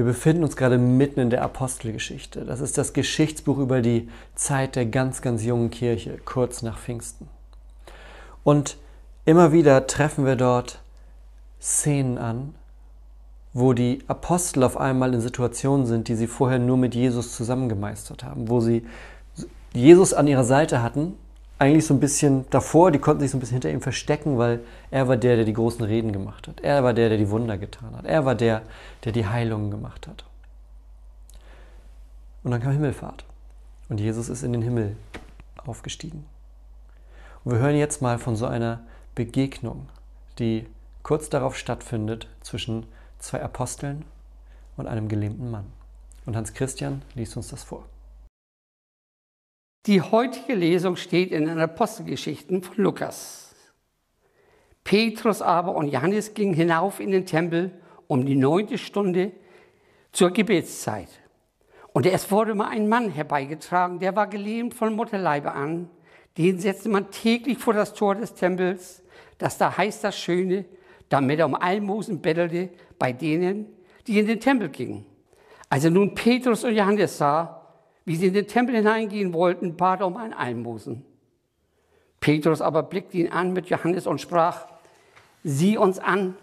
Wir befinden uns gerade mitten in der Apostelgeschichte. Das ist das Geschichtsbuch über die Zeit der ganz, ganz jungen Kirche, kurz nach Pfingsten. Und immer wieder treffen wir dort Szenen an, wo die Apostel auf einmal in Situationen sind, die sie vorher nur mit Jesus zusammengemeistert haben, wo sie Jesus an ihrer Seite hatten eigentlich so ein bisschen davor, die konnten sich so ein bisschen hinter ihm verstecken, weil er war der, der die großen Reden gemacht hat. Er war der, der die Wunder getan hat. Er war der, der die Heilungen gemacht hat. Und dann kam Himmelfahrt. Und Jesus ist in den Himmel aufgestiegen. Und wir hören jetzt mal von so einer Begegnung, die kurz darauf stattfindet zwischen zwei Aposteln und einem gelähmten Mann. Und Hans Christian liest uns das vor. Die heutige Lesung steht in den Apostelgeschichten von Lukas. Petrus aber und Johannes gingen hinauf in den Tempel um die neunte Stunde zur Gebetszeit. Und es wurde mal ein Mann herbeigetragen, der war gelähmt von Mutterleibe an. Den setzte man täglich vor das Tor des Tempels, das da heißt das Schöne, damit er um Almosen bettelte bei denen, die in den Tempel gingen. Als er nun Petrus und Johannes sah, wie sie in den Tempel hineingehen wollten, bat er um ein Almosen. Petrus aber blickte ihn an mit Johannes und sprach, sieh uns an.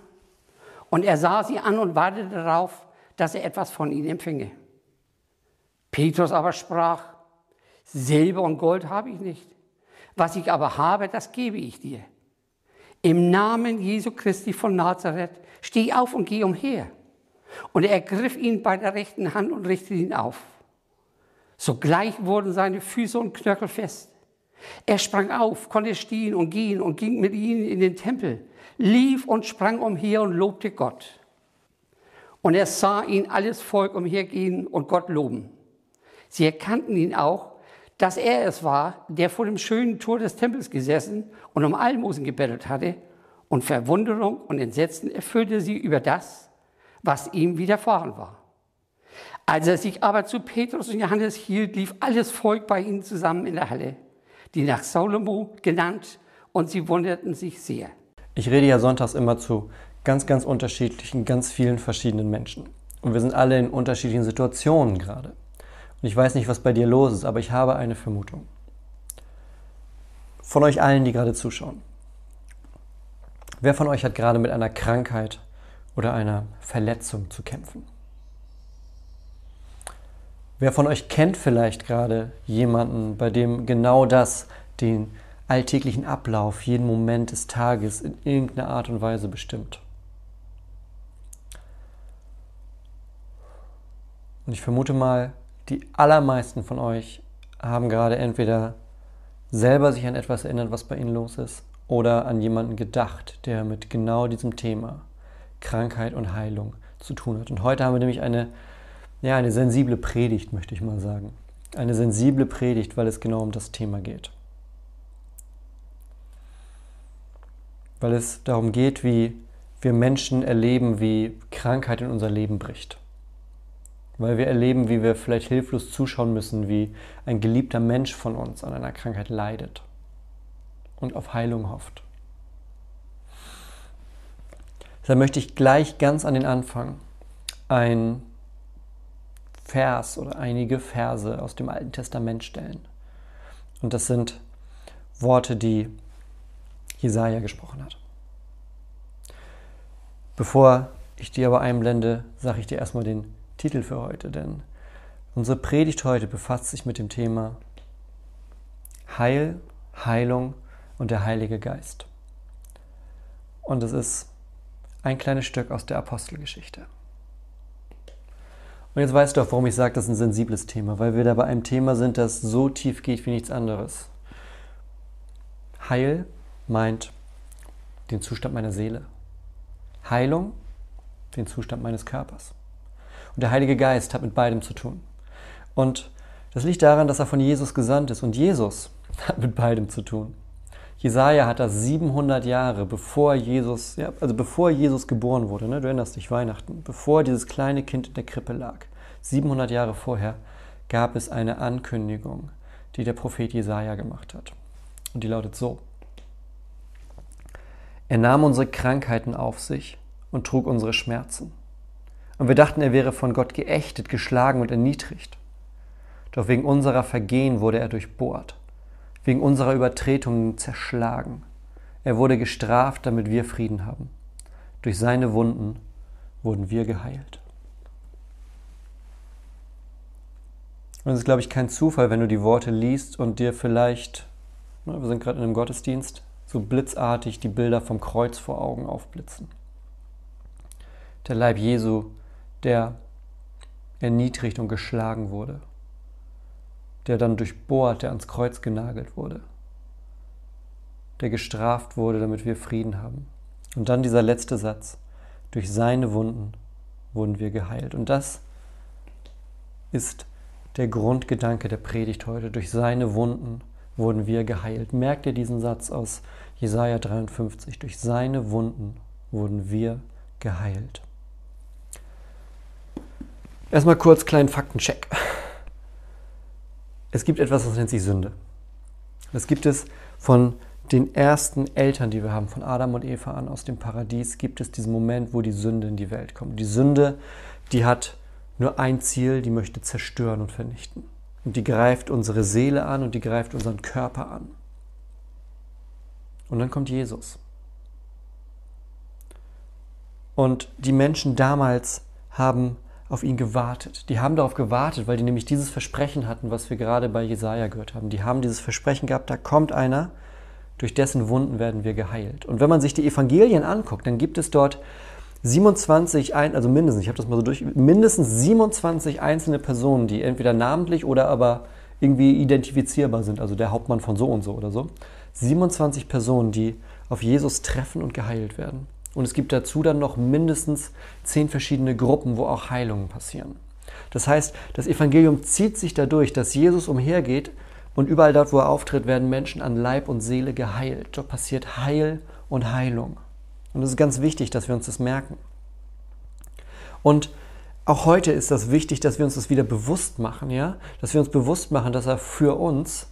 Und er sah sie an und wartete darauf, dass er etwas von ihnen empfinge. Petrus aber sprach, Silber und Gold habe ich nicht. Was ich aber habe, das gebe ich dir. Im Namen Jesu Christi von Nazareth steh auf und geh umher. Und er ergriff ihn bei der rechten Hand und richtete ihn auf. Sogleich wurden seine Füße und Knöchel fest. Er sprang auf, konnte stehen und gehen und ging mit ihnen in den Tempel, lief und sprang umher und lobte Gott. Und er sah ihn alles Volk umhergehen und Gott loben. Sie erkannten ihn auch, dass er es war, der vor dem schönen Tor des Tempels gesessen und um Almosen gebettelt hatte, und Verwunderung und Entsetzen erfüllte sie über das, was ihm widerfahren war. Als er sich aber zu Petrus und Johannes hielt, lief alles Volk bei ihnen zusammen in der Halle, die nach Salomo genannt, und sie wunderten sich sehr. Ich rede ja sonntags immer zu ganz, ganz unterschiedlichen, ganz vielen verschiedenen Menschen. Und wir sind alle in unterschiedlichen Situationen gerade. Und ich weiß nicht, was bei dir los ist, aber ich habe eine Vermutung. Von euch allen, die gerade zuschauen. Wer von euch hat gerade mit einer Krankheit oder einer Verletzung zu kämpfen? Wer von euch kennt vielleicht gerade jemanden, bei dem genau das den alltäglichen Ablauf, jeden Moment des Tages in irgendeiner Art und Weise bestimmt? Und ich vermute mal, die allermeisten von euch haben gerade entweder selber sich an etwas erinnert, was bei ihnen los ist, oder an jemanden gedacht, der mit genau diesem Thema Krankheit und Heilung zu tun hat. Und heute haben wir nämlich eine ja, eine sensible Predigt, möchte ich mal sagen. Eine sensible Predigt, weil es genau um das Thema geht. Weil es darum geht, wie wir Menschen erleben, wie Krankheit in unser Leben bricht. Weil wir erleben, wie wir vielleicht hilflos zuschauen müssen, wie ein geliebter Mensch von uns an einer Krankheit leidet und auf Heilung hofft. Deshalb möchte ich gleich ganz an den Anfang ein Vers oder einige Verse aus dem Alten Testament stellen. Und das sind Worte, die Jesaja gesprochen hat. Bevor ich die aber einblende, sage ich dir erstmal den Titel für heute, denn unsere Predigt heute befasst sich mit dem Thema Heil, Heilung und der Heilige Geist. Und es ist ein kleines Stück aus der Apostelgeschichte. Und jetzt weißt du auch, warum ich sage, das ist ein sensibles Thema, weil wir da bei einem Thema sind, das so tief geht wie nichts anderes. Heil meint den Zustand meiner Seele. Heilung den Zustand meines Körpers. Und der Heilige Geist hat mit beidem zu tun. Und Das liegt daran, dass er von Jesus gesandt ist und Jesus hat mit beidem zu tun. Jesaja hat das 700 Jahre bevor Jesus, ja, also bevor Jesus geboren wurde, ne, du erinnerst dich, Weihnachten, bevor dieses kleine Kind in der Krippe lag, 700 Jahre vorher, gab es eine Ankündigung, die der Prophet Jesaja gemacht hat. Und die lautet so: Er nahm unsere Krankheiten auf sich und trug unsere Schmerzen. Und wir dachten, er wäre von Gott geächtet, geschlagen und erniedrigt. Doch wegen unserer Vergehen wurde er durchbohrt wegen unserer Übertretungen zerschlagen. Er wurde gestraft, damit wir Frieden haben. Durch seine Wunden wurden wir geheilt. Und es ist, glaube ich, kein Zufall, wenn du die Worte liest und dir vielleicht, wir sind gerade in einem Gottesdienst, so blitzartig die Bilder vom Kreuz vor Augen aufblitzen. Der Leib Jesu, der erniedrigt und geschlagen wurde, der dann durchbohrt, der ans Kreuz genagelt wurde, der gestraft wurde, damit wir Frieden haben. Und dann dieser letzte Satz, durch seine Wunden wurden wir geheilt. Und das ist der Grundgedanke der Predigt heute. Durch seine Wunden wurden wir geheilt. Merkt ihr diesen Satz aus Jesaja 53? Durch seine Wunden wurden wir geheilt. Erstmal kurz kleinen Faktencheck. Es gibt etwas, das nennt sich Sünde. Das gibt es von den ersten Eltern, die wir haben, von Adam und Eva an aus dem Paradies, gibt es diesen Moment, wo die Sünde in die Welt kommt. Die Sünde, die hat nur ein Ziel, die möchte zerstören und vernichten. Und die greift unsere Seele an und die greift unseren Körper an. Und dann kommt Jesus. Und die Menschen damals haben auf ihn gewartet. Die haben darauf gewartet, weil die nämlich dieses Versprechen hatten, was wir gerade bei Jesaja gehört haben. Die haben dieses Versprechen gehabt, da kommt einer, durch dessen Wunden werden wir geheilt. Und wenn man sich die Evangelien anguckt, dann gibt es dort 27, also mindestens, ich habe das mal so durch, mindestens 27 einzelne Personen, die entweder namentlich oder aber irgendwie identifizierbar sind, also der Hauptmann von so und so oder so. 27 Personen, die auf Jesus treffen und geheilt werden. Und es gibt dazu dann noch mindestens zehn verschiedene Gruppen, wo auch Heilungen passieren. Das heißt, das Evangelium zieht sich dadurch, dass Jesus umhergeht und überall dort, wo er auftritt, werden Menschen an Leib und Seele geheilt. Dort passiert Heil und Heilung. Und es ist ganz wichtig, dass wir uns das merken. Und auch heute ist das wichtig, dass wir uns das wieder bewusst machen, ja? Dass wir uns bewusst machen, dass er für uns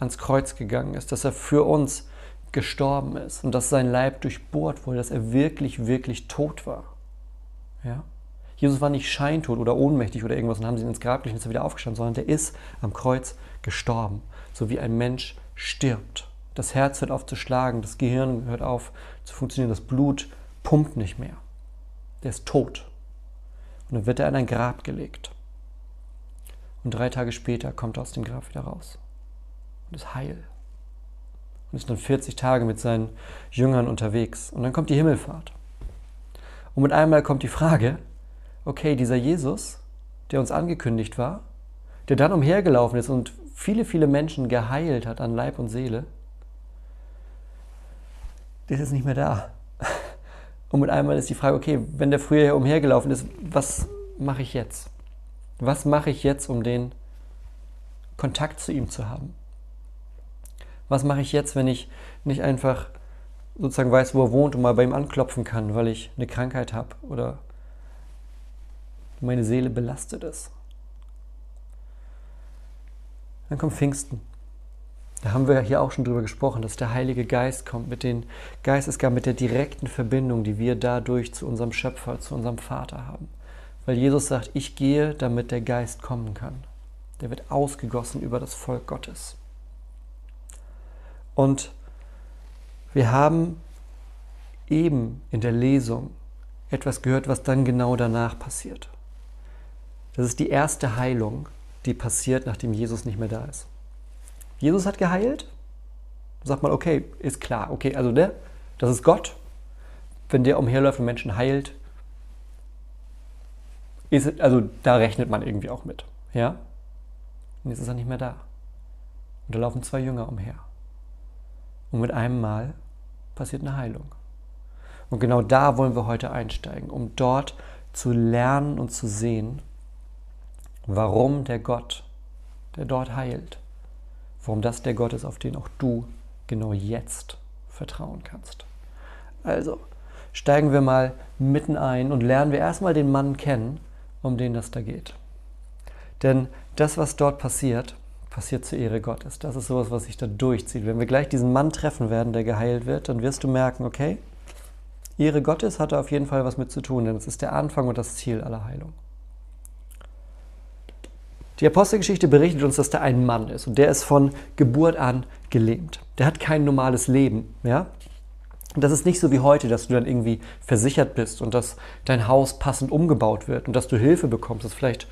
ans Kreuz gegangen ist, dass er für uns gestorben ist und dass sein Leib durchbohrt wurde, dass er wirklich, wirklich tot war. Ja? Jesus war nicht scheintot oder ohnmächtig oder irgendwas und haben sie ihn ins Grab gelegt und ist er wieder aufgestanden, sondern der ist am Kreuz gestorben, so wie ein Mensch stirbt. Das Herz hört auf zu schlagen, das Gehirn hört auf zu funktionieren, das Blut pumpt nicht mehr. Der ist tot. Und dann wird er in ein Grab gelegt. Und drei Tage später kommt er aus dem Grab wieder raus und ist heil und ist dann 40 Tage mit seinen Jüngern unterwegs. Und dann kommt die Himmelfahrt. Und mit einmal kommt die Frage, okay, dieser Jesus, der uns angekündigt war, der dann umhergelaufen ist und viele, viele Menschen geheilt hat an Leib und Seele, der ist jetzt nicht mehr da. Und mit einmal ist die Frage, okay, wenn der früher umhergelaufen ist, was mache ich jetzt? Was mache ich jetzt, um den Kontakt zu ihm zu haben? Was mache ich jetzt, wenn ich nicht einfach sozusagen weiß, wo er wohnt und mal bei ihm anklopfen kann, weil ich eine Krankheit habe oder meine Seele belastet ist? Dann kommt Pfingsten. Da haben wir hier auch schon drüber gesprochen, dass der Heilige Geist kommt mit den Geistesgaben, mit der direkten Verbindung, die wir dadurch zu unserem Schöpfer, zu unserem Vater haben. Weil Jesus sagt, ich gehe, damit der Geist kommen kann. Der wird ausgegossen über das Volk Gottes. Und wir haben eben in der Lesung etwas gehört, was dann genau danach passiert. Das ist die erste Heilung, die passiert, nachdem Jesus nicht mehr da ist. Jesus hat geheilt. Sagt man, okay, ist klar, okay, also der, das ist Gott. Wenn der umherläuft und Menschen heilt, ist, also da rechnet man irgendwie auch mit. Ja? Und jetzt ist er nicht mehr da. Und da laufen zwei Jünger umher. Und mit einem Mal passiert eine Heilung. Und genau da wollen wir heute einsteigen, um dort zu lernen und zu sehen, warum der Gott, der dort heilt. Warum das der Gott ist, auf den auch du genau jetzt vertrauen kannst. Also, steigen wir mal mitten ein und lernen wir erstmal den Mann kennen, um den das da geht. Denn das, was dort passiert, passiert zur Ehre Gottes. Das ist sowas, was sich da durchzieht. Wenn wir gleich diesen Mann treffen werden, der geheilt wird, dann wirst du merken, okay, Ehre Gottes hat da auf jeden Fall was mit zu tun, denn es ist der Anfang und das Ziel aller Heilung. Die Apostelgeschichte berichtet uns, dass da ein Mann ist und der ist von Geburt an gelähmt. Der hat kein normales Leben. Ja? Und das ist nicht so wie heute, dass du dann irgendwie versichert bist und dass dein Haus passend umgebaut wird und dass du Hilfe bekommst, dass vielleicht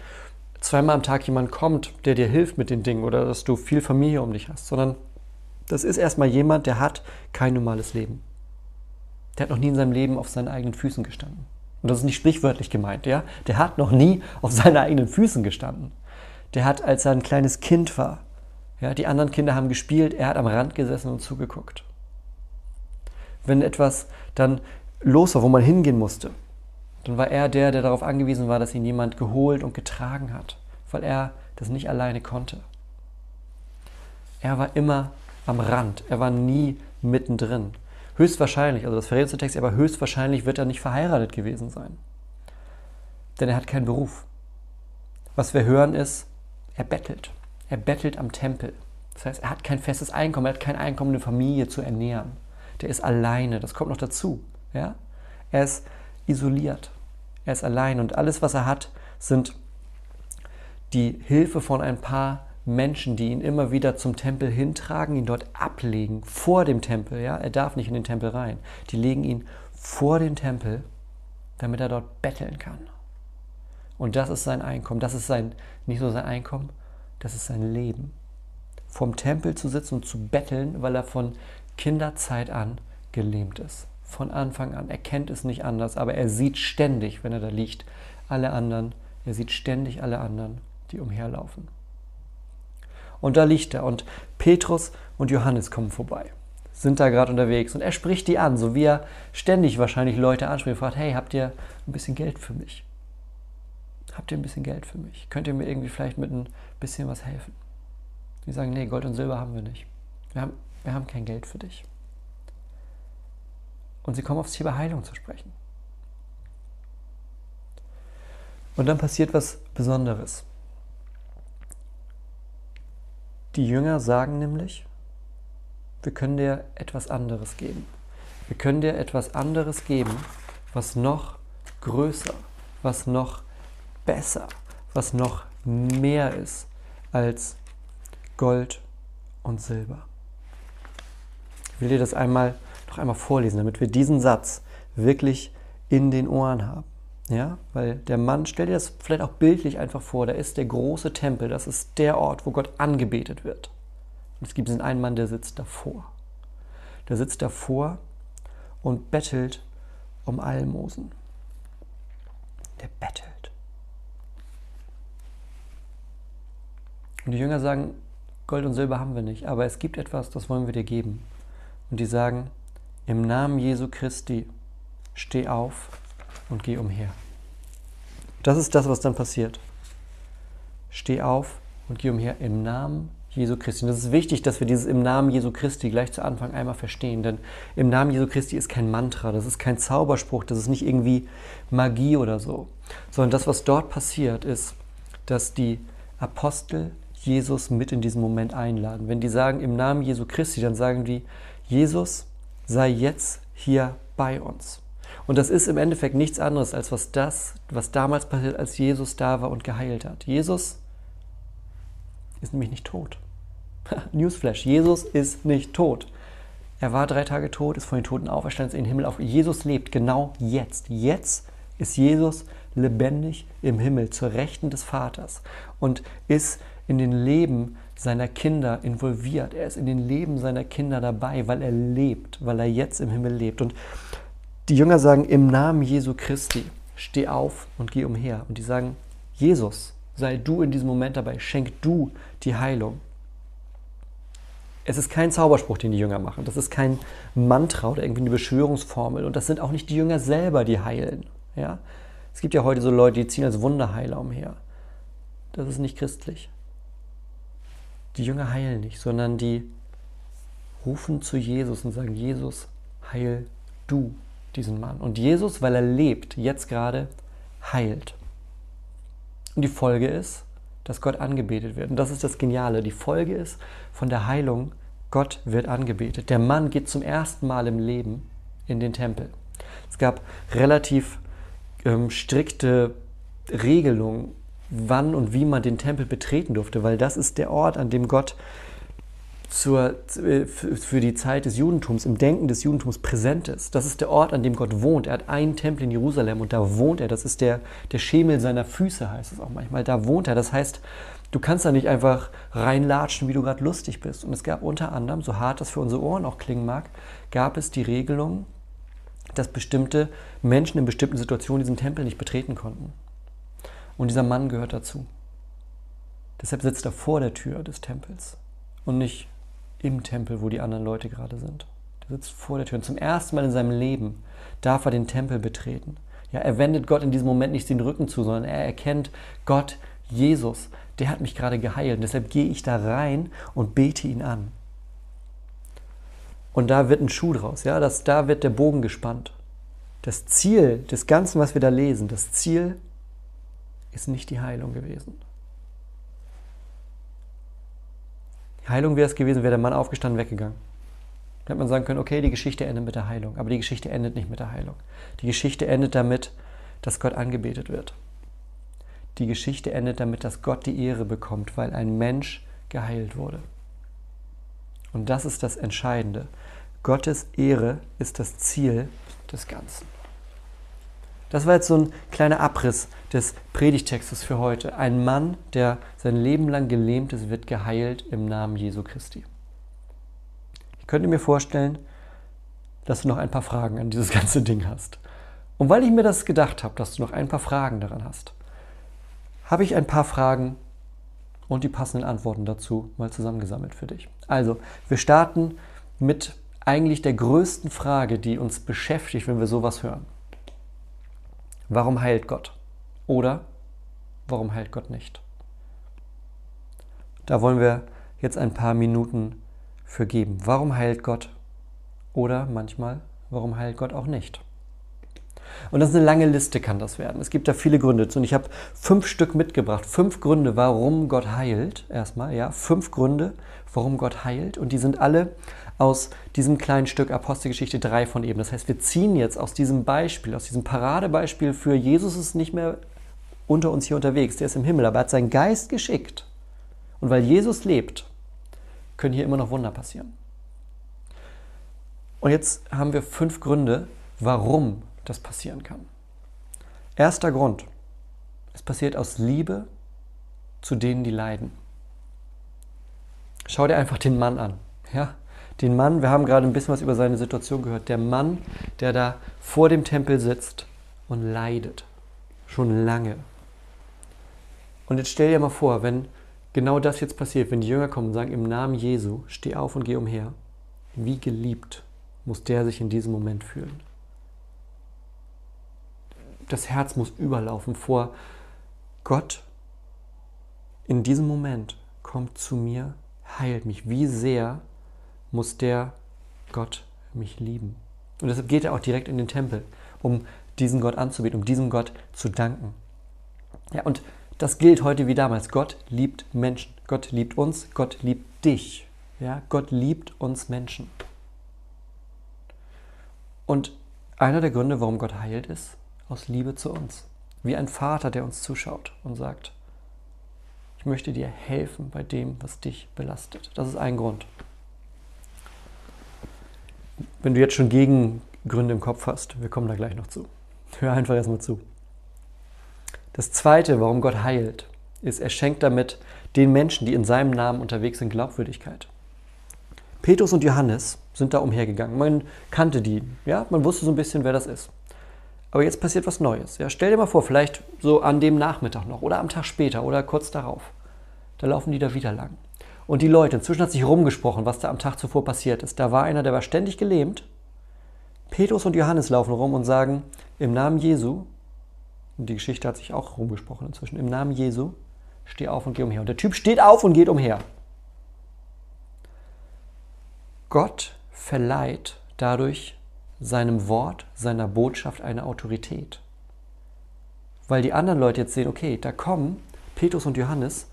zweimal am Tag jemand kommt, der dir hilft mit den Dingen oder dass du viel Familie um dich hast, sondern das ist erstmal jemand, der hat kein normales Leben. Der hat noch nie in seinem Leben auf seinen eigenen Füßen gestanden. Und das ist nicht sprichwörtlich gemeint, ja? Der hat noch nie auf seinen eigenen Füßen gestanden. Der hat, als er ein kleines Kind war, ja, die anderen Kinder haben gespielt, er hat am Rand gesessen und zugeguckt. Wenn etwas dann los war, wo man hingehen musste, dann war er der, der darauf angewiesen war, dass ihn jemand geholt und getragen hat, weil er das nicht alleine konnte. Er war immer am Rand, er war nie mittendrin. Höchstwahrscheinlich, also das verrät der Text, aber höchstwahrscheinlich wird er nicht verheiratet gewesen sein. Denn er hat keinen Beruf. Was wir hören ist, er bettelt. Er bettelt am Tempel. Das heißt, er hat kein festes Einkommen, er hat kein Einkommen, eine Familie zu ernähren. Der ist alleine, das kommt noch dazu. Ja? Er ist isoliert. Er ist allein und alles, was er hat, sind die Hilfe von ein paar Menschen, die ihn immer wieder zum Tempel hintragen, ihn dort ablegen, vor dem Tempel. Ja? Er darf nicht in den Tempel rein. Die legen ihn vor den Tempel, damit er dort betteln kann. Und das ist sein Einkommen. Das ist sein, nicht nur sein Einkommen, das ist sein Leben. Vom Tempel zu sitzen und zu betteln, weil er von Kinderzeit an gelähmt ist von Anfang an. Er kennt es nicht anders, aber er sieht ständig, wenn er da liegt, alle anderen. Er sieht ständig alle anderen, die umherlaufen. Und da liegt er und Petrus und Johannes kommen vorbei, sind da gerade unterwegs und er spricht die an, so wie er ständig wahrscheinlich Leute anspricht fragt, hey, habt ihr ein bisschen Geld für mich? Habt ihr ein bisschen Geld für mich? Könnt ihr mir irgendwie vielleicht mit ein bisschen was helfen? Die sagen, nee, Gold und Silber haben wir nicht. Wir haben, wir haben kein Geld für dich. Und sie kommen aufs Thema Heilung zu sprechen. Und dann passiert was Besonderes. Die Jünger sagen nämlich, wir können dir etwas anderes geben. Wir können dir etwas anderes geben, was noch größer, was noch besser, was noch mehr ist als Gold und Silber. Ich will dir das einmal noch einmal vorlesen, damit wir diesen Satz wirklich in den Ohren haben. Ja, weil der Mann, stell dir das vielleicht auch bildlich einfach vor, da ist der große Tempel, das ist der Ort, wo Gott angebetet wird. Und es gibt diesen einen Mann, der sitzt davor. Der sitzt davor und bettelt um Almosen. Der bettelt. Und die Jünger sagen, Gold und Silber haben wir nicht, aber es gibt etwas, das wollen wir dir geben. Und die sagen, im Namen Jesu Christi, steh auf und geh umher. Das ist das, was dann passiert. Steh auf und geh umher im Namen Jesu Christi. Und das ist wichtig, dass wir dieses im Namen Jesu Christi gleich zu Anfang einmal verstehen, denn im Namen Jesu Christi ist kein Mantra, das ist kein Zauberspruch, das ist nicht irgendwie Magie oder so, sondern das, was dort passiert, ist, dass die Apostel Jesus mit in diesen Moment einladen. Wenn die sagen im Namen Jesu Christi, dann sagen die, Jesus, sei jetzt hier bei uns. Und das ist im Endeffekt nichts anderes als was das, was damals passiert, als Jesus da war und geheilt hat. Jesus ist nämlich nicht tot. Newsflash, Jesus ist nicht tot. Er war drei Tage tot, ist von den Toten auferstanden, ist in den Himmel auf. Jesus lebt genau jetzt. Jetzt ist Jesus lebendig im Himmel zur Rechten des Vaters und ist in den Leben seiner Kinder involviert. Er ist in den Leben seiner Kinder dabei, weil er lebt, weil er jetzt im Himmel lebt. Und die Jünger sagen, im Namen Jesu Christi, steh auf und geh umher. Und die sagen, Jesus, sei du in diesem Moment dabei, schenk du die Heilung. Es ist kein Zauberspruch, den die Jünger machen. Das ist kein Mantra oder irgendwie eine Beschwörungsformel. Und das sind auch nicht die Jünger selber, die heilen. Ja? Es gibt ja heute so Leute, die ziehen als Wunderheiler umher. Das ist nicht christlich. Die Jünger heilen nicht, sondern die rufen zu Jesus und sagen, Jesus, heil du diesen Mann. Und Jesus, weil er lebt, jetzt gerade heilt. Und die Folge ist, dass Gott angebetet wird. Und das ist das Geniale. Die Folge ist von der Heilung, Gott wird angebetet. Der Mann geht zum ersten Mal im Leben in den Tempel. Es gab relativ ähm, strikte Regelungen, wann und wie man den Tempel betreten durfte, weil das ist der Ort, an dem Gott zur, äh, für die Zeit des Judentums, im Denken des Judentums präsent ist. Das ist der Ort, an dem Gott wohnt. Er hat einen Tempel in Jerusalem und da wohnt er. Das ist der, der Schemel seiner Füße, heißt es auch manchmal. Da wohnt er. Das heißt, du kannst da nicht einfach reinlatschen, wie du gerade lustig bist. Und es gab unter anderem, so hart das für unsere Ohren auch klingen mag, gab es die Regelung, dass bestimmte Menschen in bestimmten Situationen diesen Tempel nicht betreten konnten. Und dieser Mann gehört dazu. Deshalb sitzt er vor der Tür des Tempels und nicht im Tempel, wo die anderen Leute gerade sind. Der sitzt vor der Tür und zum ersten Mal in seinem Leben darf er den Tempel betreten. Ja, er wendet Gott in diesem Moment nicht den Rücken zu, sondern er erkennt Gott, Jesus, der hat mich gerade geheilt. Und deshalb gehe ich da rein und bete ihn an. Und da wird ein Schuh draus, ja, das, da wird der Bogen gespannt. Das Ziel des Ganzen, was wir da lesen, das Ziel ist nicht die Heilung gewesen. Heilung wäre es gewesen, wäre der Mann aufgestanden, weggegangen. Dann hätte man sagen können, okay, die Geschichte endet mit der Heilung. Aber die Geschichte endet nicht mit der Heilung. Die Geschichte endet damit, dass Gott angebetet wird. Die Geschichte endet damit, dass Gott die Ehre bekommt, weil ein Mensch geheilt wurde. Und das ist das Entscheidende. Gottes Ehre ist das Ziel des Ganzen. Das war jetzt so ein kleiner Abriss des Predigtextes für heute. Ein Mann, der sein Leben lang gelähmt ist, wird geheilt im Namen Jesu Christi. Ich könnte mir vorstellen, dass du noch ein paar Fragen an dieses ganze Ding hast. Und weil ich mir das gedacht habe, dass du noch ein paar Fragen daran hast, habe ich ein paar Fragen und die passenden Antworten dazu mal zusammengesammelt für dich. Also, wir starten mit eigentlich der größten Frage, die uns beschäftigt, wenn wir sowas hören. Warum heilt Gott? Oder warum heilt Gott nicht? Da wollen wir jetzt ein paar Minuten für geben. Warum heilt Gott? Oder manchmal, warum heilt Gott auch nicht? Und das ist eine lange Liste, kann das werden. Es gibt da viele Gründe zu. Und ich habe fünf Stück mitgebracht. Fünf Gründe, warum Gott heilt. Erstmal, ja. Fünf Gründe, warum Gott heilt. Und die sind alle aus diesem kleinen Stück Apostelgeschichte 3 von eben. Das heißt, wir ziehen jetzt aus diesem Beispiel, aus diesem Paradebeispiel für Jesus ist nicht mehr unter uns hier unterwegs, der ist im Himmel, aber er hat seinen Geist geschickt. Und weil Jesus lebt, können hier immer noch Wunder passieren. Und jetzt haben wir fünf Gründe, warum das passieren kann. Erster Grund. Es passiert aus Liebe zu denen, die leiden. Schau dir einfach den Mann an. Ja? Den Mann, wir haben gerade ein bisschen was über seine Situation gehört, der Mann, der da vor dem Tempel sitzt und leidet. Schon lange. Und jetzt stell dir mal vor, wenn genau das jetzt passiert, wenn die Jünger kommen und sagen, im Namen Jesu, steh auf und geh umher. Wie geliebt muss der sich in diesem Moment fühlen? Das Herz muss überlaufen vor Gott. In diesem Moment kommt zu mir, heilt mich. Wie sehr muss der Gott mich lieben. Und deshalb geht er auch direkt in den Tempel, um diesen Gott anzubeten, um diesem Gott zu danken. Ja, und das gilt heute wie damals. Gott liebt Menschen. Gott liebt uns. Gott liebt dich. Ja, Gott liebt uns Menschen. Und einer der Gründe, warum Gott heilt, ist aus Liebe zu uns. Wie ein Vater, der uns zuschaut und sagt, ich möchte dir helfen bei dem, was dich belastet. Das ist ein Grund. Wenn du jetzt schon Gegengründe im Kopf hast, wir kommen da gleich noch zu. Hör einfach erstmal zu. Das Zweite, warum Gott heilt, ist, er schenkt damit den Menschen, die in seinem Namen unterwegs sind, Glaubwürdigkeit. Petrus und Johannes sind da umhergegangen. Man kannte die, ja, man wusste so ein bisschen, wer das ist. Aber jetzt passiert was Neues. Ja, stell dir mal vor, vielleicht so an dem Nachmittag noch oder am Tag später oder kurz darauf. Da laufen die da wieder lang. Und die Leute, inzwischen hat sich rumgesprochen, was da am Tag zuvor passiert ist. Da war einer, der war ständig gelähmt. Petrus und Johannes laufen rum und sagen, im Namen Jesu, und die Geschichte hat sich auch rumgesprochen inzwischen, im Namen Jesu, steh auf und geh umher. Und der Typ steht auf und geht umher. Gott verleiht dadurch seinem Wort, seiner Botschaft eine Autorität. Weil die anderen Leute jetzt sehen, okay, da kommen Petrus und Johannes,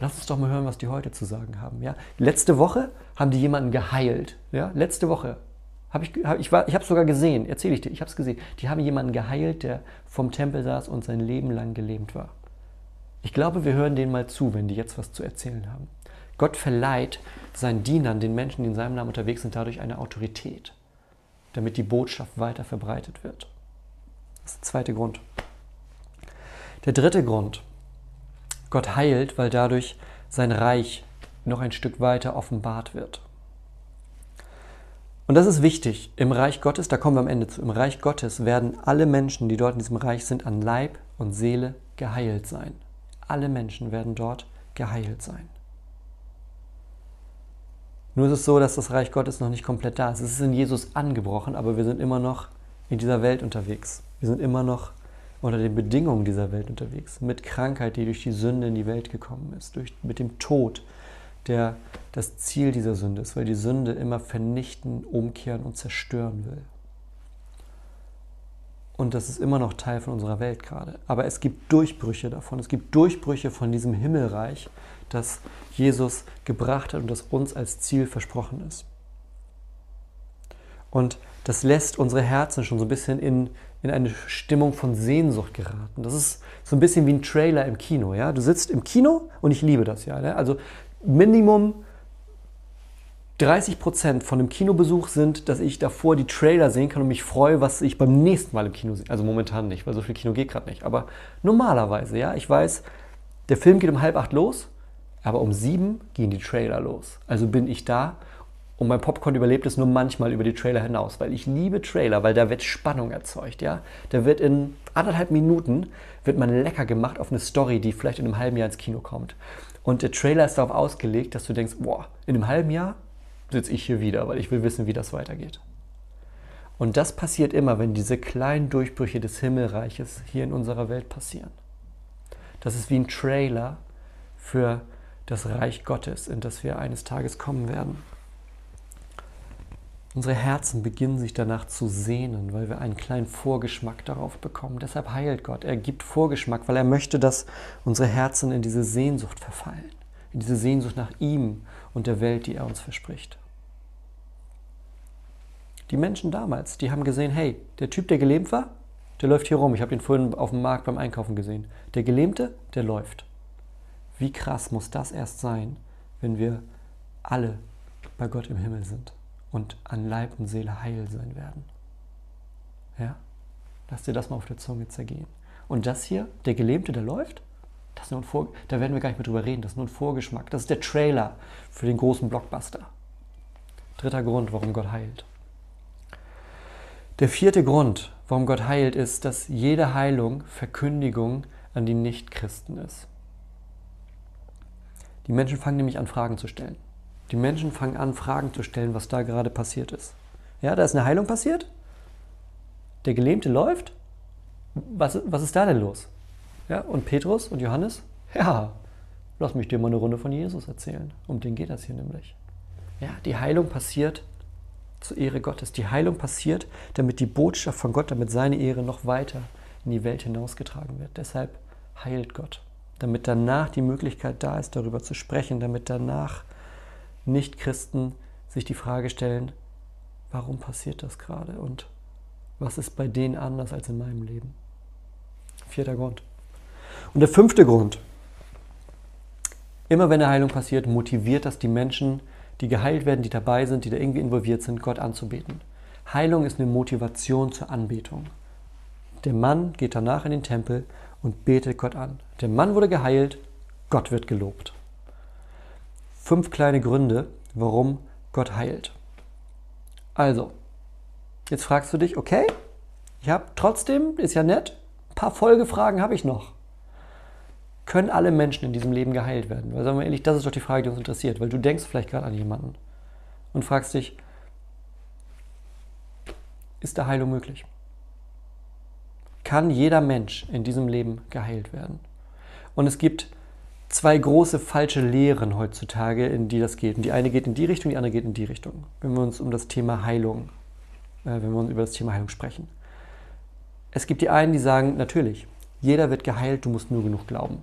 lass uns doch mal hören, was die heute zu sagen haben. Ja? Letzte Woche haben die jemanden geheilt. Ja? Letzte Woche. Hab ich hab, ich, ich habe es sogar gesehen, erzähle ich dir, ich habe es gesehen. Die haben jemanden geheilt, der vom Tempel saß und sein Leben lang gelähmt war. Ich glaube, wir hören denen mal zu, wenn die jetzt was zu erzählen haben. Gott verleiht seinen Dienern, den Menschen, die in seinem Namen unterwegs sind, dadurch eine Autorität, damit die Botschaft weiter verbreitet wird. Das ist der zweite Grund. Der dritte Grund. Gott heilt, weil dadurch sein Reich noch ein Stück weiter offenbart wird. Und das ist wichtig. Im Reich Gottes, da kommen wir am Ende zu, im Reich Gottes werden alle Menschen, die dort in diesem Reich sind, an Leib und Seele geheilt sein. Alle Menschen werden dort geheilt sein. Nur ist es so, dass das Reich Gottes noch nicht komplett da ist. Es ist in Jesus angebrochen, aber wir sind immer noch in dieser Welt unterwegs. Wir sind immer noch unter den Bedingungen dieser Welt unterwegs. Mit Krankheit, die durch die Sünde in die Welt gekommen ist. Durch, mit dem Tod, der das Ziel dieser Sünde ist, weil die Sünde immer vernichten, umkehren und zerstören will. Und das ist immer noch Teil von unserer Welt gerade. Aber es gibt Durchbrüche davon. Es gibt Durchbrüche von diesem Himmelreich, das Jesus gebracht hat und das uns als Ziel versprochen ist. Und das lässt unsere Herzen schon so ein bisschen in, in eine Stimmung von Sehnsucht geraten. Das ist so ein bisschen wie ein Trailer im Kino. Ja? Du sitzt im Kino und ich liebe das ja. Ne? Also Minimum 30 Prozent von dem Kinobesuch sind, dass ich davor die Trailer sehen kann und mich freue, was ich beim nächsten Mal im Kino sehe. Also momentan nicht, weil so viel Kino geht gerade nicht. Aber normalerweise, ja, ich weiß, der Film geht um halb acht los aber um sieben gehen die Trailer los. Also bin ich da und mein Popcorn überlebt es nur manchmal über die Trailer hinaus, weil ich liebe Trailer, weil da wird Spannung erzeugt, ja. Da wird in anderthalb Minuten wird man lecker gemacht auf eine Story, die vielleicht in einem halben Jahr ins Kino kommt. Und der Trailer ist darauf ausgelegt, dass du denkst, boah, in einem halben Jahr sitze ich hier wieder, weil ich will wissen, wie das weitergeht. Und das passiert immer, wenn diese kleinen Durchbrüche des Himmelreiches hier in unserer Welt passieren. Das ist wie ein Trailer für das Reich Gottes, in das wir eines Tages kommen werden. Unsere Herzen beginnen sich danach zu sehnen, weil wir einen kleinen Vorgeschmack darauf bekommen. Deshalb heilt Gott. Er gibt Vorgeschmack, weil er möchte, dass unsere Herzen in diese Sehnsucht verfallen, in diese Sehnsucht nach ihm und der Welt, die er uns verspricht. Die Menschen damals, die haben gesehen, hey, der Typ, der gelähmt war, der läuft hier rum. Ich habe ihn vorhin auf dem Markt beim Einkaufen gesehen. Der Gelähmte, der läuft. Wie krass muss das erst sein, wenn wir alle bei Gott im Himmel sind und an Leib und Seele heil sein werden. Ja? Lass dir das mal auf der Zunge zergehen. Und das hier, der Gelähmte, der läuft, das ist nur ein Vor da werden wir gar nicht mehr drüber reden, das ist nur ein Vorgeschmack. Das ist der Trailer für den großen Blockbuster. Dritter Grund, warum Gott heilt. Der vierte Grund, warum Gott heilt, ist, dass jede Heilung Verkündigung an die Nichtchristen ist. Die Menschen fangen nämlich an, Fragen zu stellen. Die Menschen fangen an, Fragen zu stellen, was da gerade passiert ist. Ja, da ist eine Heilung passiert. Der Gelähmte läuft. Was, was ist da denn los? Ja, und Petrus und Johannes? Ja, lass mich dir mal eine Runde von Jesus erzählen. Um den geht das hier nämlich. Ja, die Heilung passiert zur Ehre Gottes. Die Heilung passiert, damit die Botschaft von Gott, damit seine Ehre noch weiter in die Welt hinausgetragen wird. Deshalb heilt Gott damit danach die Möglichkeit da ist, darüber zu sprechen, damit danach Nicht-Christen sich die Frage stellen, warum passiert das gerade und was ist bei denen anders als in meinem Leben? Vierter Grund. Und der fünfte Grund. Immer wenn eine Heilung passiert, motiviert das die Menschen, die geheilt werden, die dabei sind, die da irgendwie involviert sind, Gott anzubeten. Heilung ist eine Motivation zur Anbetung. Der Mann geht danach in den Tempel und betet Gott an. Der Mann wurde geheilt, Gott wird gelobt. Fünf kleine Gründe, warum Gott heilt. Also, jetzt fragst du dich, okay, ich habe trotzdem, ist ja nett, ein paar Folgefragen habe ich noch. Können alle Menschen in diesem Leben geheilt werden? Weil, sagen wir ehrlich, das ist doch die Frage, die uns interessiert, weil du denkst vielleicht gerade an jemanden und fragst dich, ist da Heilung möglich? kann jeder Mensch in diesem Leben geheilt werden. Und es gibt zwei große falsche Lehren heutzutage, in die das geht. Und die eine geht in die Richtung, die andere geht in die Richtung. Wenn wir uns um das Thema Heilung, äh, wenn wir uns über das Thema Heilung sprechen. Es gibt die einen, die sagen, natürlich, jeder wird geheilt, du musst nur genug glauben.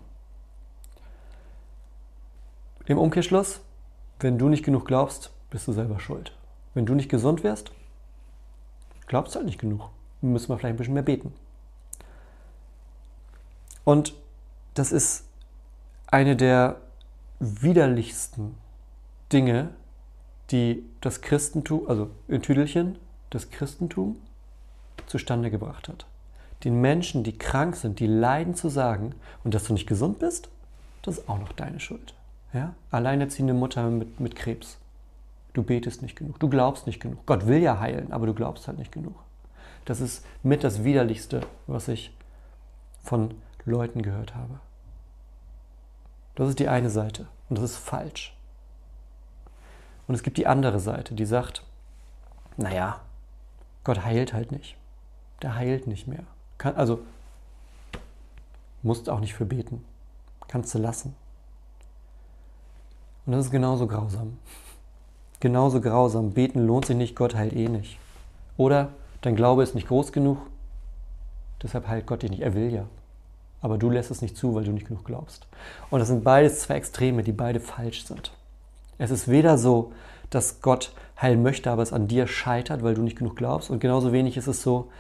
Im Umkehrschluss, wenn du nicht genug glaubst, bist du selber schuld. Wenn du nicht gesund wirst, glaubst du halt nicht genug. Müssen wir vielleicht ein bisschen mehr beten. Und das ist eine der widerlichsten Dinge, die das Christentum, also in Tüdelchen, das Christentum zustande gebracht hat. Den Menschen, die krank sind, die leiden, zu sagen, und dass du nicht gesund bist, das ist auch noch deine Schuld. Ja? Alleinerziehende Mutter mit, mit Krebs. Du betest nicht genug, du glaubst nicht genug. Gott will ja heilen, aber du glaubst halt nicht genug. Das ist mit das Widerlichste, was ich von Leuten gehört habe. Das ist die eine Seite und das ist falsch. Und es gibt die andere Seite, die sagt, naja, Gott heilt halt nicht. Der heilt nicht mehr. Kann, also, musst auch nicht für beten. Kannst du lassen. Und das ist genauso grausam. Genauso grausam. Beten lohnt sich nicht, Gott heilt eh nicht. Oder dein Glaube ist nicht groß genug, deshalb heilt Gott dich nicht. Er will ja. Aber du lässt es nicht zu, weil du nicht genug glaubst. Und das sind beides zwei Extreme, die beide falsch sind. Es ist weder so, dass Gott heilen möchte, aber es an dir scheitert, weil du nicht genug glaubst. Und genauso wenig ist es so,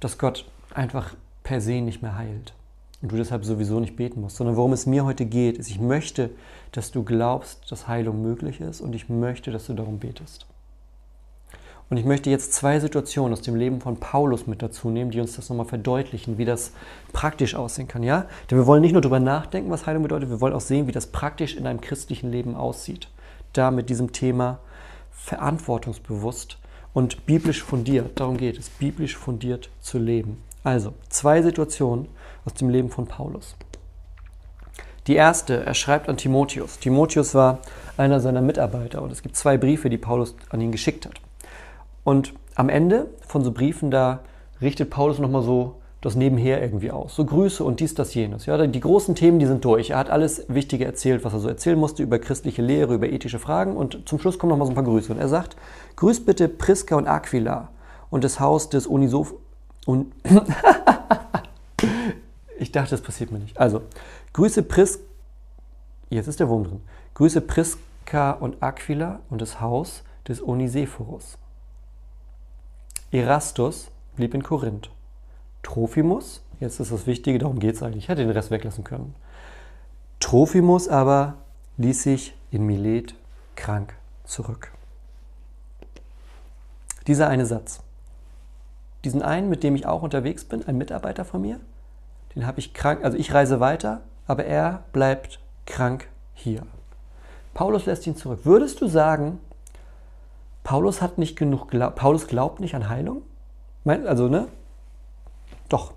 dass Gott einfach per se nicht mehr heilt und du deshalb sowieso nicht beten musst, sondern worum es mir heute geht, ist, ich möchte, dass du glaubst, dass Heilung möglich ist und ich möchte, dass du darum betest. Und ich möchte jetzt zwei Situationen aus dem Leben von Paulus mit dazu nehmen, die uns das nochmal verdeutlichen, wie das praktisch aussehen kann. Ja? Denn wir wollen nicht nur darüber nachdenken, was Heilung bedeutet, wir wollen auch sehen, wie das praktisch in einem christlichen Leben aussieht. Da mit diesem Thema verantwortungsbewusst und biblisch fundiert, darum geht es, biblisch fundiert zu leben. Also, zwei Situationen aus dem Leben von Paulus. Die erste, er schreibt an Timotheus. Timotheus war einer seiner Mitarbeiter und es gibt zwei Briefe, die Paulus an ihn geschickt hat. Und am Ende von so Briefen, da richtet Paulus nochmal so das nebenher irgendwie aus. So Grüße und dies, das, jenes. Ja, die großen Themen, die sind durch. Er hat alles Wichtige erzählt, was er so erzählen musste über christliche Lehre, über ethische Fragen und zum Schluss kommen nochmal so ein paar Grüße. Und er sagt, grüß bitte Priska und Aquila und das Haus des Unisof... Un ich dachte, das passiert mir nicht. Also, Grüße Priska... Jetzt ist der Wurm drin. Grüße Priska und Aquila und das Haus des Onisephorus. Erastus blieb in Korinth. Trophimus, jetzt ist das Wichtige, darum geht es eigentlich, ich hätte den Rest weglassen können. Trophimus aber ließ sich in Milet krank zurück. Dieser eine Satz. Diesen einen, mit dem ich auch unterwegs bin, ein Mitarbeiter von mir, den habe ich krank, also ich reise weiter, aber er bleibt krank hier. Paulus lässt ihn zurück. Würdest du sagen, Paulus hat nicht genug, Paulus glaubt nicht an Heilung? Also, ne? Doch.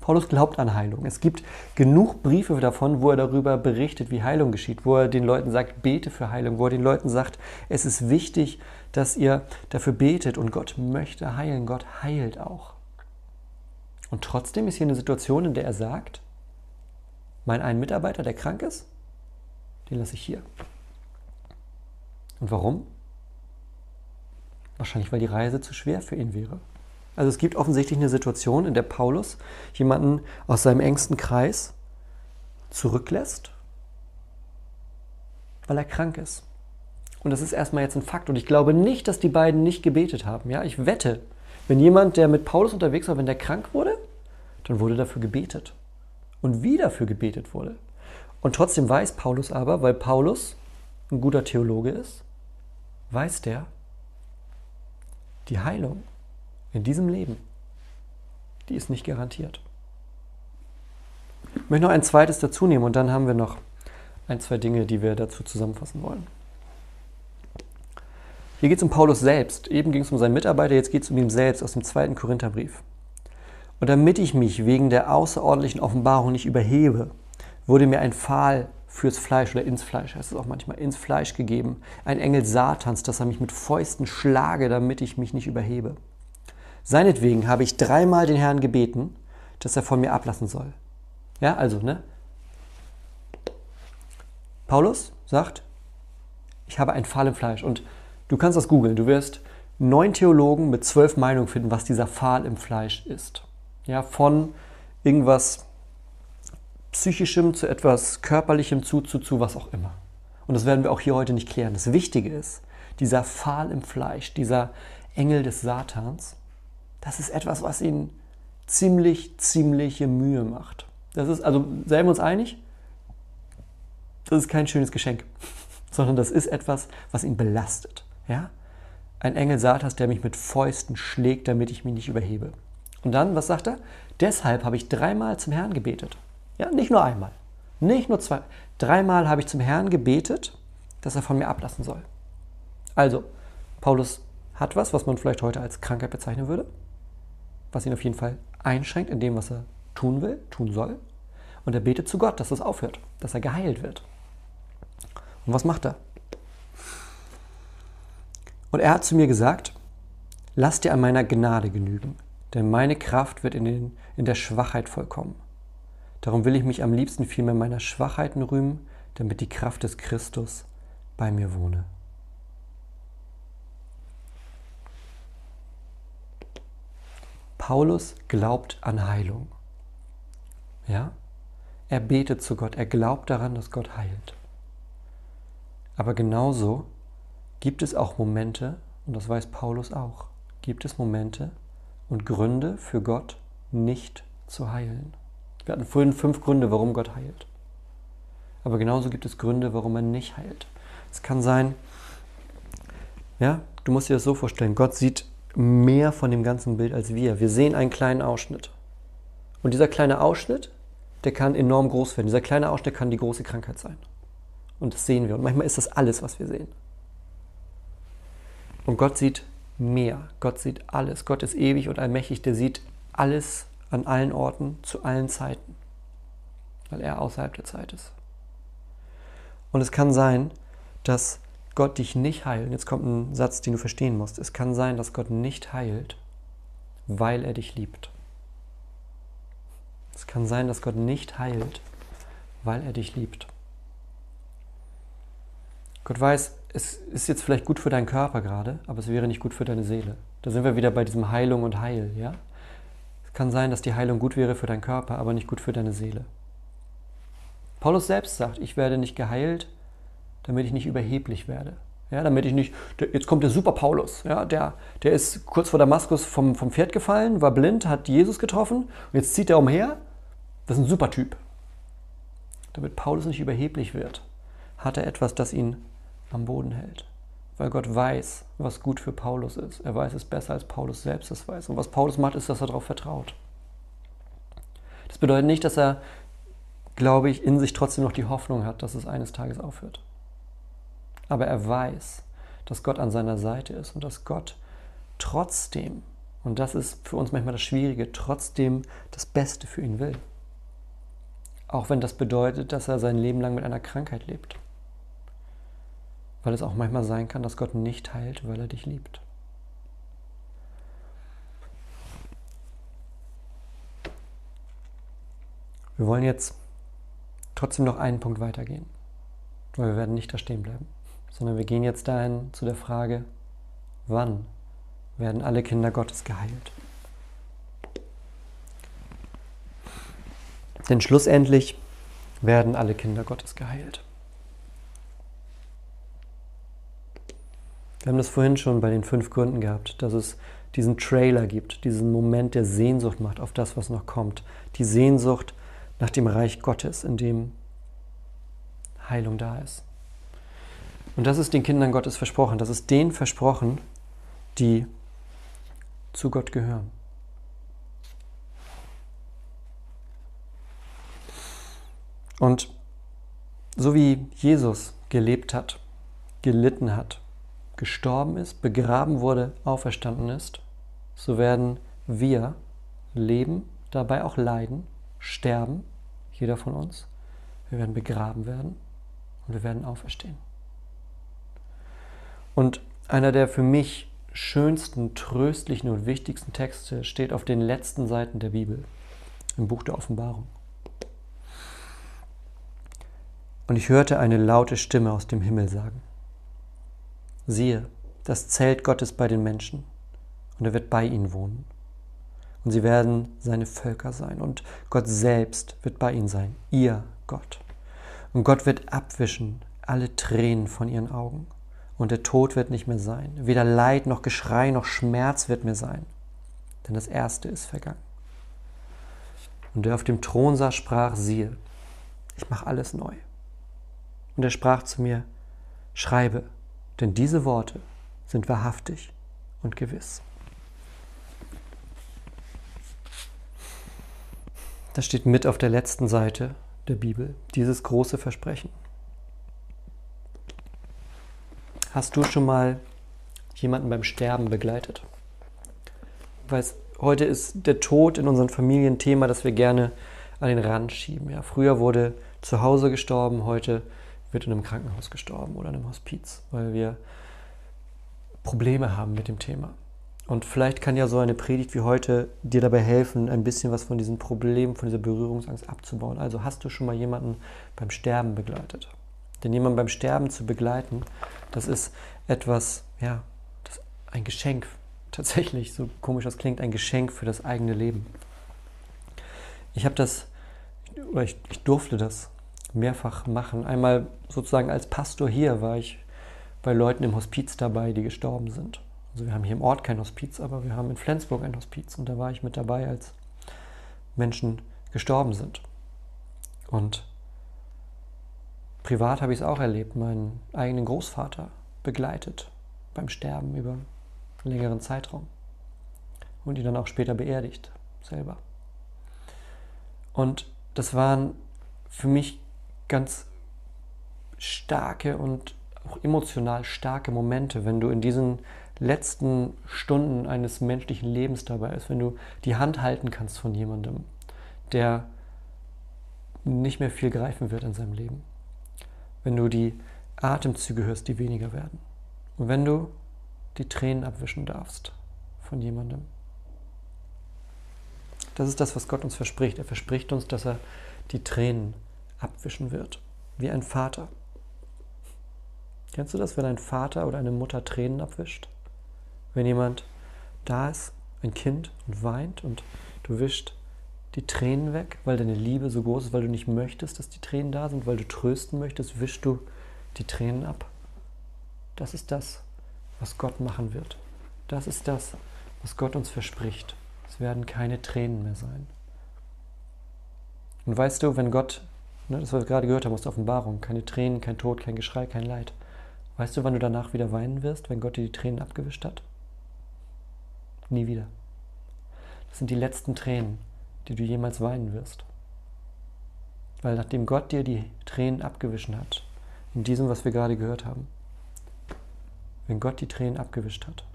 Paulus glaubt an Heilung. Es gibt genug Briefe davon, wo er darüber berichtet, wie Heilung geschieht, wo er den Leuten sagt, bete für Heilung, wo er den Leuten sagt, es ist wichtig, dass ihr dafür betet und Gott möchte heilen. Gott heilt auch. Und trotzdem ist hier eine Situation, in der er sagt, mein einen Mitarbeiter, der krank ist, den lasse ich hier. Und warum? Wahrscheinlich, weil die Reise zu schwer für ihn wäre. Also es gibt offensichtlich eine Situation, in der Paulus jemanden aus seinem engsten Kreis zurücklässt, weil er krank ist. Und das ist erstmal jetzt ein Fakt. Und ich glaube nicht, dass die beiden nicht gebetet haben. Ja, ich wette, wenn jemand, der mit Paulus unterwegs war, wenn der krank wurde, dann wurde dafür gebetet. Und wie dafür gebetet wurde. Und trotzdem weiß Paulus aber, weil Paulus ein guter Theologe ist, weiß der, die Heilung in diesem Leben, die ist nicht garantiert. Ich möchte noch ein zweites dazu nehmen und dann haben wir noch ein, zwei Dinge, die wir dazu zusammenfassen wollen. Hier geht es um Paulus selbst. Eben ging es um seinen Mitarbeiter, jetzt geht es um ihn selbst aus dem zweiten Korintherbrief. Und damit ich mich wegen der außerordentlichen Offenbarung nicht überhebe, wurde mir ein Pfahl fürs Fleisch oder ins Fleisch, heißt es auch manchmal, ins Fleisch gegeben. Ein Engel Satans, dass er mich mit Fäusten schlage, damit ich mich nicht überhebe. Seinetwegen habe ich dreimal den Herrn gebeten, dass er von mir ablassen soll. Ja, also, ne? Paulus sagt, ich habe ein Pfahl im Fleisch. Und du kannst das googeln. Du wirst neun Theologen mit zwölf Meinungen finden, was dieser Pfahl im Fleisch ist. Ja, von irgendwas Psychischem zu etwas Körperlichem zu, zu, zu, was auch immer. Und das werden wir auch hier heute nicht klären. Das Wichtige ist, dieser Pfahl im Fleisch, dieser Engel des Satans, das ist etwas, was ihn ziemlich, ziemliche Mühe macht. Das ist, also, seien wir uns einig, das ist kein schönes Geschenk, sondern das ist etwas, was ihn belastet. Ja? Ein Engel Satans, der mich mit Fäusten schlägt, damit ich mich nicht überhebe. Und dann, was sagt er? Deshalb habe ich dreimal zum Herrn gebetet. Ja, nicht nur einmal, nicht nur zwei. Dreimal habe ich zum Herrn gebetet, dass er von mir ablassen soll. Also, Paulus hat was, was man vielleicht heute als Krankheit bezeichnen würde, was ihn auf jeden Fall einschränkt in dem, was er tun will, tun soll. Und er betet zu Gott, dass das aufhört, dass er geheilt wird. Und was macht er? Und er hat zu mir gesagt, lass dir an meiner Gnade genügen, denn meine Kraft wird in, den, in der Schwachheit vollkommen. Darum will ich mich am liebsten vielmehr meiner Schwachheiten rühmen, damit die Kraft des Christus bei mir wohne. Paulus glaubt an Heilung. Ja? Er betet zu Gott, er glaubt daran, dass Gott heilt. Aber genauso gibt es auch Momente, und das weiß Paulus auch, gibt es Momente und Gründe für Gott nicht zu heilen. Wir hatten vorhin fünf Gründe, warum Gott heilt. Aber genauso gibt es Gründe, warum er nicht heilt. Es kann sein, ja, du musst dir das so vorstellen, Gott sieht mehr von dem ganzen Bild als wir. Wir sehen einen kleinen Ausschnitt. Und dieser kleine Ausschnitt, der kann enorm groß werden. Dieser kleine Ausschnitt kann die große Krankheit sein. Und das sehen wir. Und manchmal ist das alles, was wir sehen. Und Gott sieht mehr. Gott sieht alles. Gott ist ewig und allmächtig. Der sieht alles an allen Orten, zu allen Zeiten. Weil er außerhalb der Zeit ist. Und es kann sein, dass Gott dich nicht heilt, jetzt kommt ein Satz, den du verstehen musst. Es kann sein, dass Gott nicht heilt, weil er dich liebt. Es kann sein, dass Gott nicht heilt, weil er dich liebt. Gott weiß, es ist jetzt vielleicht gut für deinen Körper gerade, aber es wäre nicht gut für deine Seele. Da sind wir wieder bei diesem Heilung und Heil, ja? Kann sein, dass die Heilung gut wäre für deinen Körper, aber nicht gut für deine Seele. Paulus selbst sagt, ich werde nicht geheilt, damit ich nicht überheblich werde. Ja, damit ich nicht, jetzt kommt der Super Paulus, ja, der, der ist kurz vor Damaskus vom, vom Pferd gefallen, war blind, hat Jesus getroffen und jetzt zieht er umher. Das ist ein super Typ. Damit Paulus nicht überheblich wird, hat er etwas, das ihn am Boden hält. Weil Gott weiß, was gut für Paulus ist. Er weiß es besser, als Paulus selbst es weiß. Und was Paulus macht, ist, dass er darauf vertraut. Das bedeutet nicht, dass er, glaube ich, in sich trotzdem noch die Hoffnung hat, dass es eines Tages aufhört. Aber er weiß, dass Gott an seiner Seite ist und dass Gott trotzdem, und das ist für uns manchmal das Schwierige, trotzdem das Beste für ihn will. Auch wenn das bedeutet, dass er sein Leben lang mit einer Krankheit lebt. Weil es auch manchmal sein kann, dass Gott nicht heilt, weil er dich liebt. Wir wollen jetzt trotzdem noch einen Punkt weitergehen, weil wir werden nicht da stehen bleiben sondern wir gehen jetzt dahin zu der Frage, wann werden alle Kinder Gottes geheilt? Denn schlussendlich werden alle Kinder Gottes geheilt. Wir haben das vorhin schon bei den fünf Gründen gehabt, dass es diesen Trailer gibt, diesen Moment der Sehnsucht macht auf das, was noch kommt. Die Sehnsucht nach dem Reich Gottes, in dem Heilung da ist. Und das ist den Kindern Gottes versprochen. Das ist denen versprochen, die zu Gott gehören. Und so wie Jesus gelebt hat, gelitten hat, gestorben ist, begraben wurde, auferstanden ist, so werden wir leben, dabei auch leiden, sterben, jeder von uns. Wir werden begraben werden und wir werden auferstehen. Und einer der für mich schönsten, tröstlichen und wichtigsten Texte steht auf den letzten Seiten der Bibel, im Buch der Offenbarung. Und ich hörte eine laute Stimme aus dem Himmel sagen, siehe, das Zelt Gottes bei den Menschen, und er wird bei ihnen wohnen. Und sie werden seine Völker sein, und Gott selbst wird bei ihnen sein, ihr Gott. Und Gott wird abwischen alle Tränen von ihren Augen, und der Tod wird nicht mehr sein, weder Leid noch Geschrei noch Schmerz wird mehr sein, denn das Erste ist vergangen. Und der auf dem Thron saß, sprach, siehe, ich mache alles neu. Und er sprach zu mir, schreibe, denn diese Worte sind wahrhaftig und gewiss. Das steht mit auf der letzten Seite der Bibel, dieses große Versprechen. Hast du schon mal jemanden beim Sterben begleitet? Ich weiß, heute ist der Tod in unseren Familien Thema, das wir gerne an den Rand schieben. Ja, früher wurde zu Hause gestorben, heute wird in einem Krankenhaus gestorben oder in einem Hospiz, weil wir Probleme haben mit dem Thema. Und vielleicht kann ja so eine Predigt wie heute dir dabei helfen, ein bisschen was von diesen Problemen, von dieser Berührungsangst abzubauen. Also hast du schon mal jemanden beim Sterben begleitet? Denn jemanden beim Sterben zu begleiten, das ist etwas, ja, ein Geschenk, tatsächlich, so komisch das klingt, ein Geschenk für das eigene Leben. Ich habe das, oder ich, ich durfte das mehrfach machen. Einmal sozusagen als Pastor hier war ich bei Leuten im Hospiz dabei, die gestorben sind. Also wir haben hier im Ort kein Hospiz, aber wir haben in Flensburg ein Hospiz und da war ich mit dabei, als Menschen gestorben sind. Und privat habe ich es auch erlebt, meinen eigenen Großvater begleitet beim Sterben über einen längeren Zeitraum und ihn dann auch später beerdigt selber. Und das waren für mich ganz starke und auch emotional starke Momente, wenn du in diesen letzten Stunden eines menschlichen Lebens dabei bist, wenn du die Hand halten kannst von jemandem, der nicht mehr viel greifen wird in seinem Leben. Wenn du die Atemzüge hörst, die weniger werden. Und wenn du die Tränen abwischen darfst von jemandem. Das ist das, was Gott uns verspricht. Er verspricht uns, dass er die Tränen abwischen wird, wie ein Vater. Kennst du das, wenn ein Vater oder eine Mutter Tränen abwischt? Wenn jemand da ist, ein Kind, und weint und du wischt die Tränen weg, weil deine Liebe so groß ist, weil du nicht möchtest, dass die Tränen da sind, weil du trösten möchtest, wischst du die Tränen ab. Das ist das, was Gott machen wird. Das ist das, was Gott uns verspricht. Es werden keine Tränen mehr sein. Und weißt du, wenn Gott Ne, das, was wir gerade gehört haben aus der Offenbarung. Keine Tränen, kein Tod, kein Geschrei, kein Leid. Weißt du, wann du danach wieder weinen wirst, wenn Gott dir die Tränen abgewischt hat? Nie wieder. Das sind die letzten Tränen, die du jemals weinen wirst. Weil nachdem Gott dir die Tränen abgewischt hat, in diesem, was wir gerade gehört haben, wenn Gott die Tränen abgewischt hat,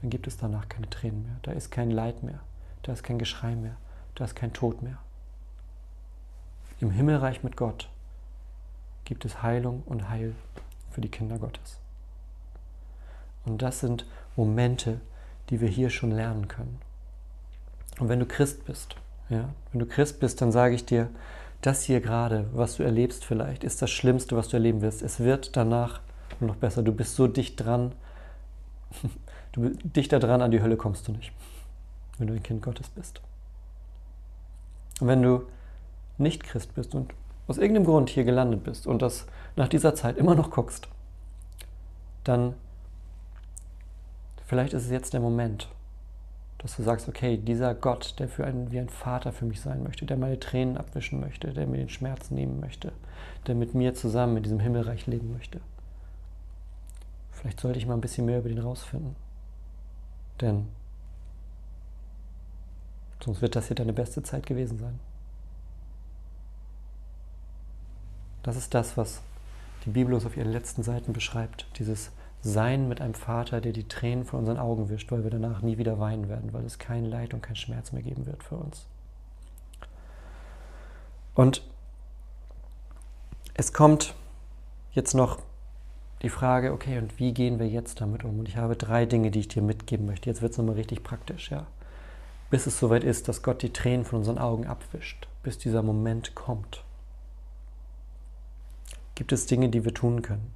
dann gibt es danach keine Tränen mehr. Da ist kein Leid mehr. Da ist kein Geschrei mehr. Da ist kein Tod mehr. Im Himmelreich mit Gott gibt es Heilung und Heil für die Kinder Gottes. Und das sind Momente, die wir hier schon lernen können. Und wenn du Christ bist, ja, wenn du Christ bist, dann sage ich dir, das hier gerade, was du erlebst vielleicht, ist das Schlimmste, was du erleben wirst. Es wird danach nur noch besser. Du bist so dicht dran, du dichter dran an die Hölle kommst du nicht, wenn du ein Kind Gottes bist. Und wenn du nicht Christ bist und aus irgendeinem Grund hier gelandet bist und das nach dieser Zeit immer noch guckst, dann vielleicht ist es jetzt der Moment, dass du sagst, okay, dieser Gott, der für einen, wie ein Vater für mich sein möchte, der meine Tränen abwischen möchte, der mir den Schmerz nehmen möchte, der mit mir zusammen in diesem Himmelreich leben möchte. Vielleicht sollte ich mal ein bisschen mehr über den rausfinden. Denn sonst wird das hier deine beste Zeit gewesen sein. Das ist das, was die Bibel uns auf ihren letzten Seiten beschreibt. Dieses Sein mit einem Vater, der die Tränen von unseren Augen wischt, weil wir danach nie wieder weinen werden, weil es kein Leid und kein Schmerz mehr geben wird für uns. Und es kommt jetzt noch die Frage, okay, und wie gehen wir jetzt damit um? Und ich habe drei Dinge, die ich dir mitgeben möchte. Jetzt wird es nochmal richtig praktisch, ja. Bis es soweit ist, dass Gott die Tränen von unseren Augen abwischt, bis dieser Moment kommt. Gibt es Dinge, die wir tun können.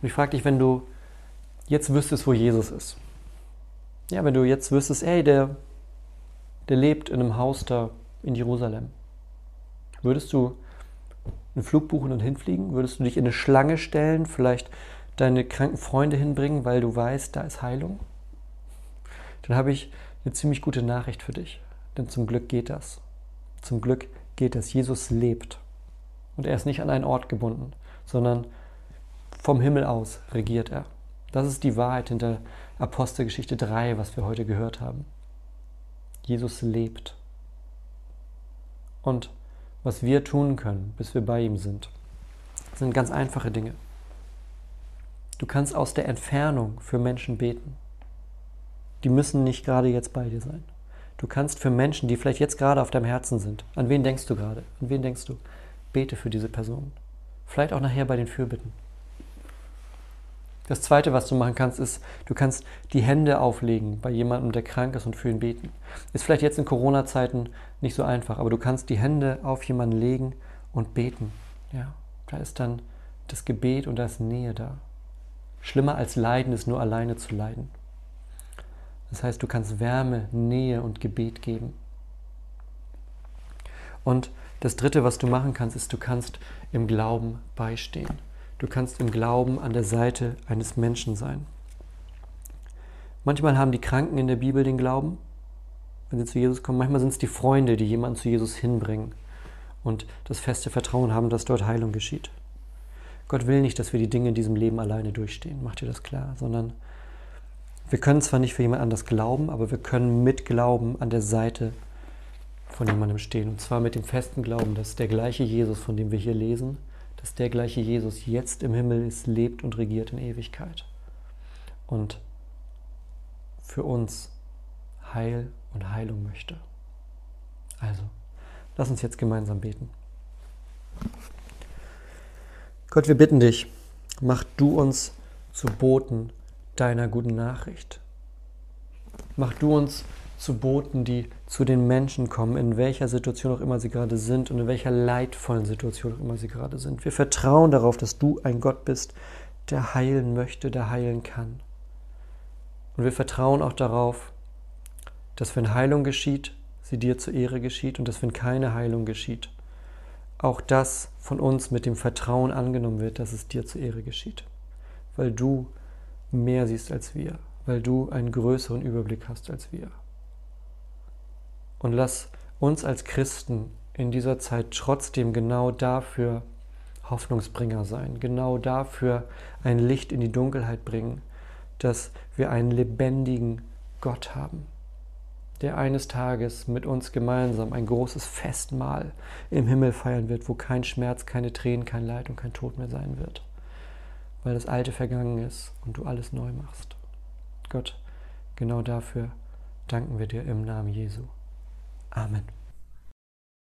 Und ich frage dich, wenn du jetzt wüsstest, wo Jesus ist. Ja, wenn du jetzt wüsstest, ey, der, der lebt in einem Haus da in Jerusalem. Würdest du einen Flug buchen und hinfliegen? Würdest du dich in eine Schlange stellen, vielleicht deine kranken Freunde hinbringen, weil du weißt, da ist Heilung? Dann habe ich eine ziemlich gute Nachricht für dich. Denn zum Glück geht das. Zum Glück geht das. Jesus lebt. Und er ist nicht an einen Ort gebunden, sondern vom Himmel aus regiert er. Das ist die Wahrheit hinter Apostelgeschichte 3, was wir heute gehört haben. Jesus lebt. Und was wir tun können, bis wir bei ihm sind, sind ganz einfache Dinge. Du kannst aus der Entfernung für Menschen beten. Die müssen nicht gerade jetzt bei dir sein. Du kannst für Menschen, die vielleicht jetzt gerade auf deinem Herzen sind, an wen denkst du gerade? An wen denkst du? Bete für diese Person. Vielleicht auch nachher bei den Fürbitten. Das Zweite, was du machen kannst, ist, du kannst die Hände auflegen bei jemandem, der krank ist und für ihn beten. Ist vielleicht jetzt in Corona-Zeiten nicht so einfach, aber du kannst die Hände auf jemanden legen und beten. Ja, da ist dann das Gebet und da ist Nähe da. Schlimmer als Leiden ist nur alleine zu leiden. Das heißt, du kannst Wärme, Nähe und Gebet geben. Und das Dritte, was du machen kannst, ist, du kannst im Glauben beistehen. Du kannst im Glauben an der Seite eines Menschen sein. Manchmal haben die Kranken in der Bibel den Glauben, wenn sie zu Jesus kommen. Manchmal sind es die Freunde, die jemanden zu Jesus hinbringen und das feste Vertrauen haben, dass dort Heilung geschieht. Gott will nicht, dass wir die Dinge in diesem Leben alleine durchstehen, macht dir das klar, sondern wir können zwar nicht für jemand anders glauben, aber wir können mit Glauben an der Seite von jemandem stehen. Und zwar mit dem festen Glauben, dass der gleiche Jesus, von dem wir hier lesen, dass der gleiche Jesus jetzt im Himmel ist, lebt und regiert in Ewigkeit. Und für uns Heil und Heilung möchte. Also, lass uns jetzt gemeinsam beten. Gott, wir bitten dich, mach du uns zu Boten deiner guten Nachricht. Mach du uns zu Boten, die zu den Menschen kommen, in welcher Situation auch immer sie gerade sind und in welcher leidvollen Situation auch immer sie gerade sind. Wir vertrauen darauf, dass du ein Gott bist, der heilen möchte, der heilen kann. Und wir vertrauen auch darauf, dass wenn Heilung geschieht, sie dir zur Ehre geschieht und dass wenn keine Heilung geschieht, auch das von uns mit dem Vertrauen angenommen wird, dass es dir zur Ehre geschieht. Weil du mehr siehst als wir, weil du einen größeren Überblick hast als wir. Und lass uns als Christen in dieser Zeit trotzdem genau dafür Hoffnungsbringer sein, genau dafür ein Licht in die Dunkelheit bringen, dass wir einen lebendigen Gott haben, der eines Tages mit uns gemeinsam ein großes Festmahl im Himmel feiern wird, wo kein Schmerz, keine Tränen, kein Leid und kein Tod mehr sein wird, weil das Alte vergangen ist und du alles neu machst. Gott, genau dafür danken wir dir im Namen Jesu. Amen.